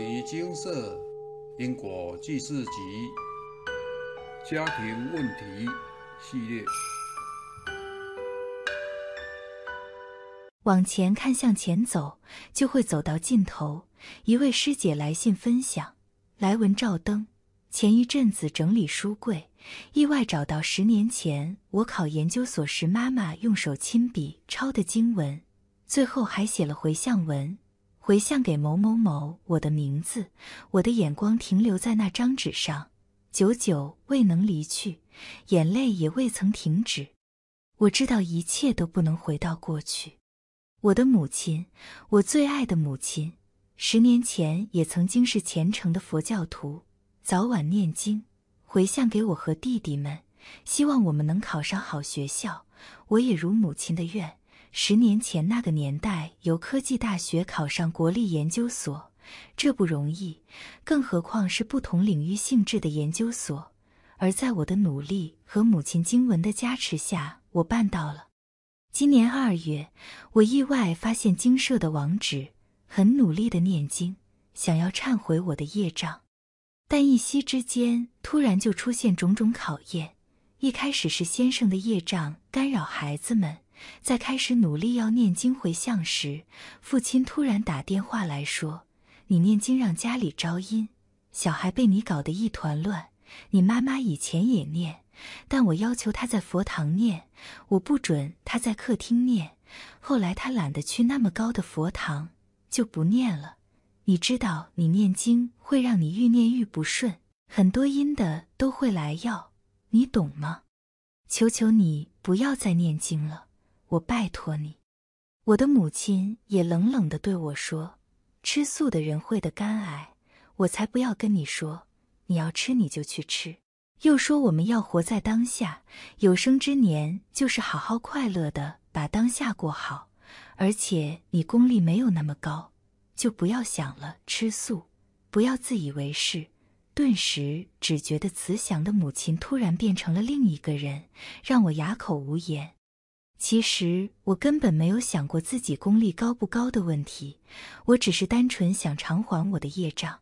尼精舍因果记事集家庭问题系列。往前看，向前走，就会走到尽头。一位师姐来信分享：来文照灯。前一阵子整理书柜，意外找到十年前我考研究所时妈妈用手亲笔抄的经文，最后还写了回向文。回向给某某某，我的名字，我的眼光停留在那张纸上，久久未能离去，眼泪也未曾停止。我知道一切都不能回到过去。我的母亲，我最爱的母亲，十年前也曾经是虔诚的佛教徒，早晚念经，回向给我和弟弟们，希望我们能考上好学校。我也如母亲的愿。十年前那个年代，由科技大学考上国立研究所，这不容易，更何况是不同领域性质的研究所。而在我的努力和母亲经文的加持下，我办到了。今年二月，我意外发现经社的网址，很努力的念经，想要忏悔我的业障，但一夕之间，突然就出现种种考验。一开始是先生的业障干扰孩子们。在开始努力要念经回向时，父亲突然打电话来说：“你念经让家里招阴，小孩被你搞得一团乱。你妈妈以前也念，但我要求她在佛堂念，我不准她在客厅念。后来她懒得去那么高的佛堂，就不念了。你知道，你念经会让你愈念愈不顺，很多阴的都会来要，你懂吗？求求你不要再念经了。”我拜托你，我的母亲也冷冷地对我说：“吃素的人会得肝癌，我才不要跟你说，你要吃你就去吃。”又说我们要活在当下，有生之年就是好好快乐的把当下过好。而且你功力没有那么高，就不要想了，吃素，不要自以为是。顿时只觉得慈祥的母亲突然变成了另一个人，让我哑口无言。其实我根本没有想过自己功力高不高的问题，我只是单纯想偿还我的业障。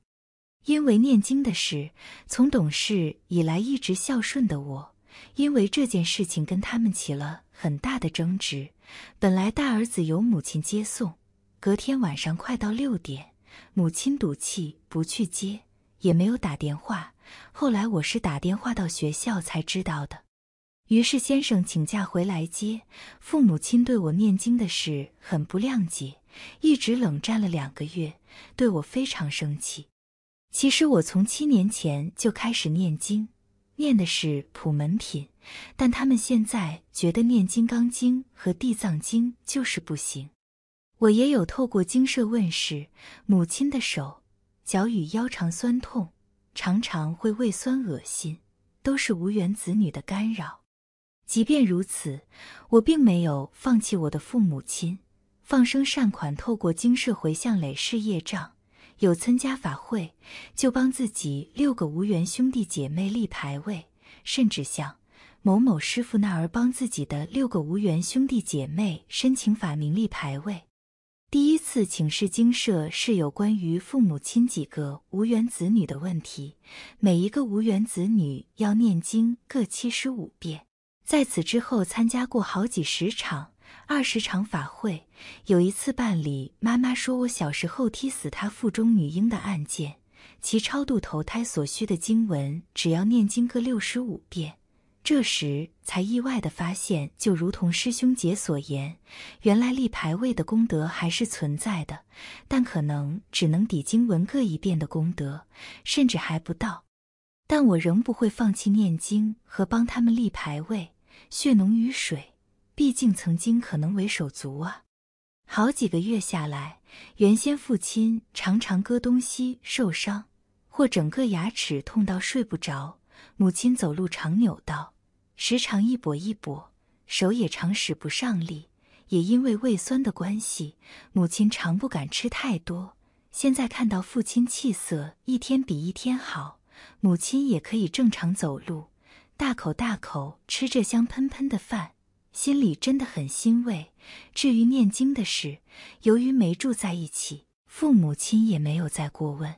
因为念经的事，从懂事以来一直孝顺的我，因为这件事情跟他们起了很大的争执。本来大儿子由母亲接送，隔天晚上快到六点，母亲赌气不去接，也没有打电话。后来我是打电话到学校才知道的。于是先生请假回来接，父母亲对我念经的事很不谅解，一直冷战了两个月，对我非常生气。其实我从七年前就开始念经，念的是普门品，但他们现在觉得念金刚经和地藏经就是不行。我也有透过经社问世，母亲的手、脚与腰常酸痛，常常会胃酸恶心，都是无缘子女的干扰。即便如此，我并没有放弃我的父母亲，放生善款，透过经社回向累世业障。有参加法会，就帮自己六个无缘兄弟姐妹立牌位，甚至向某某师傅那儿帮自己的六个无缘兄弟姐妹申请法名立牌位。第一次请示经社是有关于父母亲几个无缘子女的问题，每一个无缘子女要念经各七十五遍。在此之后，参加过好几十场、二十场法会。有一次办理，妈妈说我小时候踢死她腹中女婴的案件，其超度投胎所需的经文，只要念经各六十五遍。这时才意外的发现，就如同师兄姐所言，原来立牌位的功德还是存在的，但可能只能抵经文各一遍的功德，甚至还不到。但我仍不会放弃念经和帮他们立牌位。血浓于水，毕竟曾经可能为手足啊。好几个月下来，原先父亲常常割东西受伤，或整个牙齿痛到睡不着；母亲走路常扭到，时常一跛一跛，手也常使不上力。也因为胃酸的关系，母亲常不敢吃太多。现在看到父亲气色一天比一天好，母亲也可以正常走路。大口大口吃着香喷喷的饭，心里真的很欣慰。至于念经的事，由于没住在一起，父母亲也没有再过问。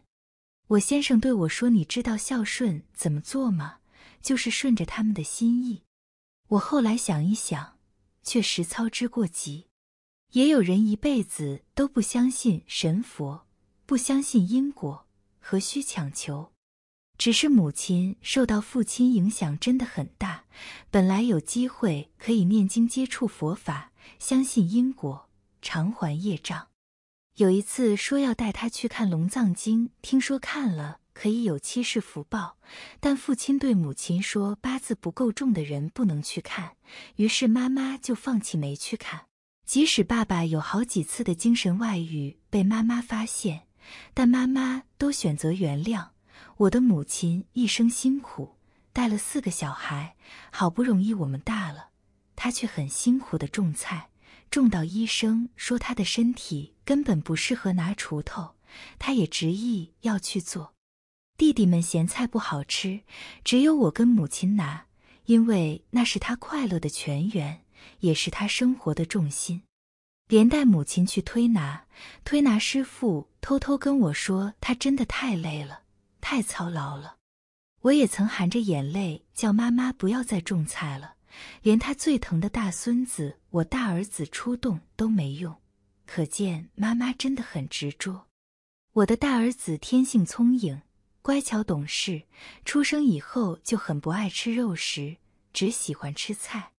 我先生对我说：“你知道孝顺怎么做吗？就是顺着他们的心意。”我后来想一想，却实操之过急。也有人一辈子都不相信神佛，不相信因果，何须强求？只是母亲受到父亲影响真的很大，本来有机会可以念经接触佛法，相信因果，偿还业障。有一次说要带他去看《龙藏经》，听说看了可以有七世福报，但父亲对母亲说八字不够重的人不能去看，于是妈妈就放弃没去看。即使爸爸有好几次的精神外遇被妈妈发现，但妈妈都选择原谅。我的母亲一生辛苦，带了四个小孩，好不容易我们大了，她却很辛苦的种菜，种到医生说她的身体根本不适合拿锄头，她也执意要去做。弟弟们嫌菜不好吃，只有我跟母亲拿，因为那是他快乐的泉源，也是他生活的重心。连带母亲去推拿，推拿师傅偷偷跟我说，他真的太累了。太操劳了，我也曾含着眼泪叫妈妈不要再种菜了。连他最疼的大孙子，我大儿子出动都没用，可见妈妈真的很执着。我的大儿子天性聪颖、乖巧懂事，出生以后就很不爱吃肉食，只喜欢吃菜。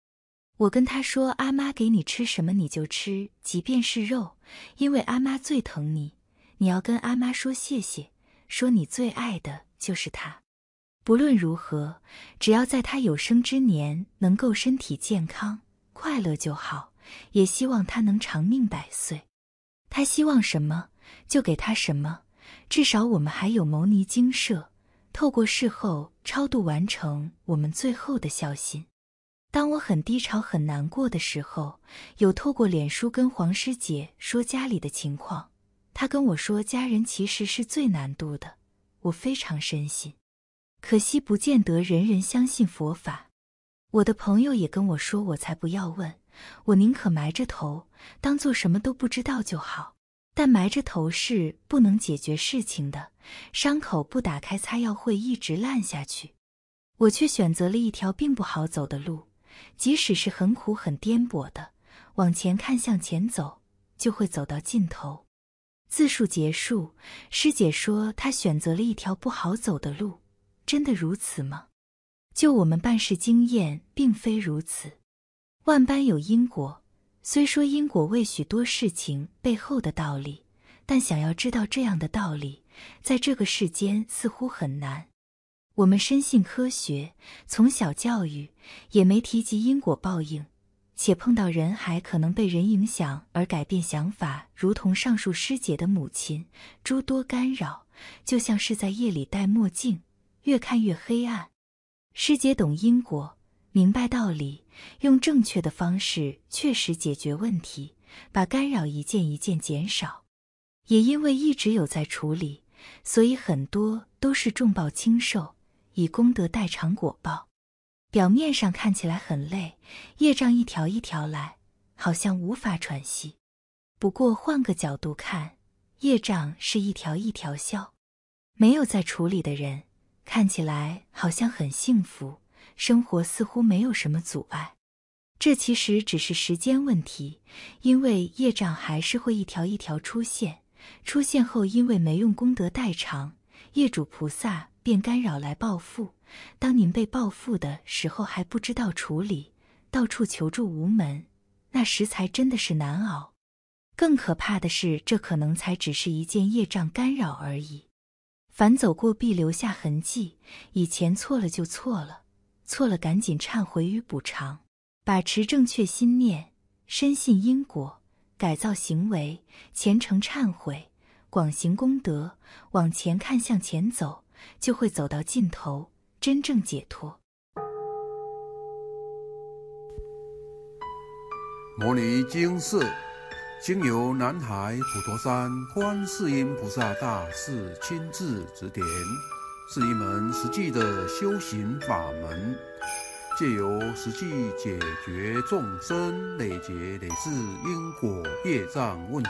我跟他说：“阿妈给你吃什么你就吃，即便是肉，因为阿妈最疼你，你要跟阿妈说谢谢。”说你最爱的就是他，不论如何，只要在他有生之年能够身体健康、快乐就好。也希望他能长命百岁。他希望什么，就给他什么。至少我们还有牟尼精舍，透过事后超度完成我们最后的孝心。当我很低潮、很难过的时候，有透过脸书跟黄师姐说家里的情况。他跟我说，家人其实是最难度的，我非常深信。可惜不见得人人相信佛法。我的朋友也跟我说，我才不要问，我宁可埋着头，当做什么都不知道就好。但埋着头是不能解决事情的，伤口不打开擦药会一直烂下去。我却选择了一条并不好走的路，即使是很苦很颠簸的，往前看，向前走，就会走到尽头。自述结束，师姐说她选择了一条不好走的路，真的如此吗？就我们办事经验，并非如此。万般有因果，虽说因果为许多事情背后的道理，但想要知道这样的道理，在这个世间似乎很难。我们深信科学，从小教育也没提及因果报应。且碰到人还可能被人影响而改变想法，如同上述师姐的母亲，诸多干扰，就像是在夜里戴墨镜，越看越黑暗。师姐懂因果，明白道理，用正确的方式确实解决问题，把干扰一件一件减少。也因为一直有在处理，所以很多都是重报轻受，以功德代偿果报。表面上看起来很累，业障一条一条来，好像无法喘息。不过换个角度看，业障是一条一条消。没有在处理的人，看起来好像很幸福，生活似乎没有什么阻碍。这其实只是时间问题，因为业障还是会一条一条出现。出现后，因为没用功德代偿，业主菩萨便干扰来报复。当您被报复的时候，还不知道处理，到处求助无门，那时才真的是难熬。更可怕的是，这可能才只是一件业障干扰而已。凡走过必留下痕迹，以前错了就错了，错了赶紧忏悔与补偿，把持正确心念，深信因果，改造行为，虔诚忏悔，广行功德，往前看，向前走，就会走到尽头。真正解脱。摩尼经释经由南海普陀山观世音菩萨大士亲自指点，是一门实际的修行法门，借由实际解决众生累劫累世因果业障问题，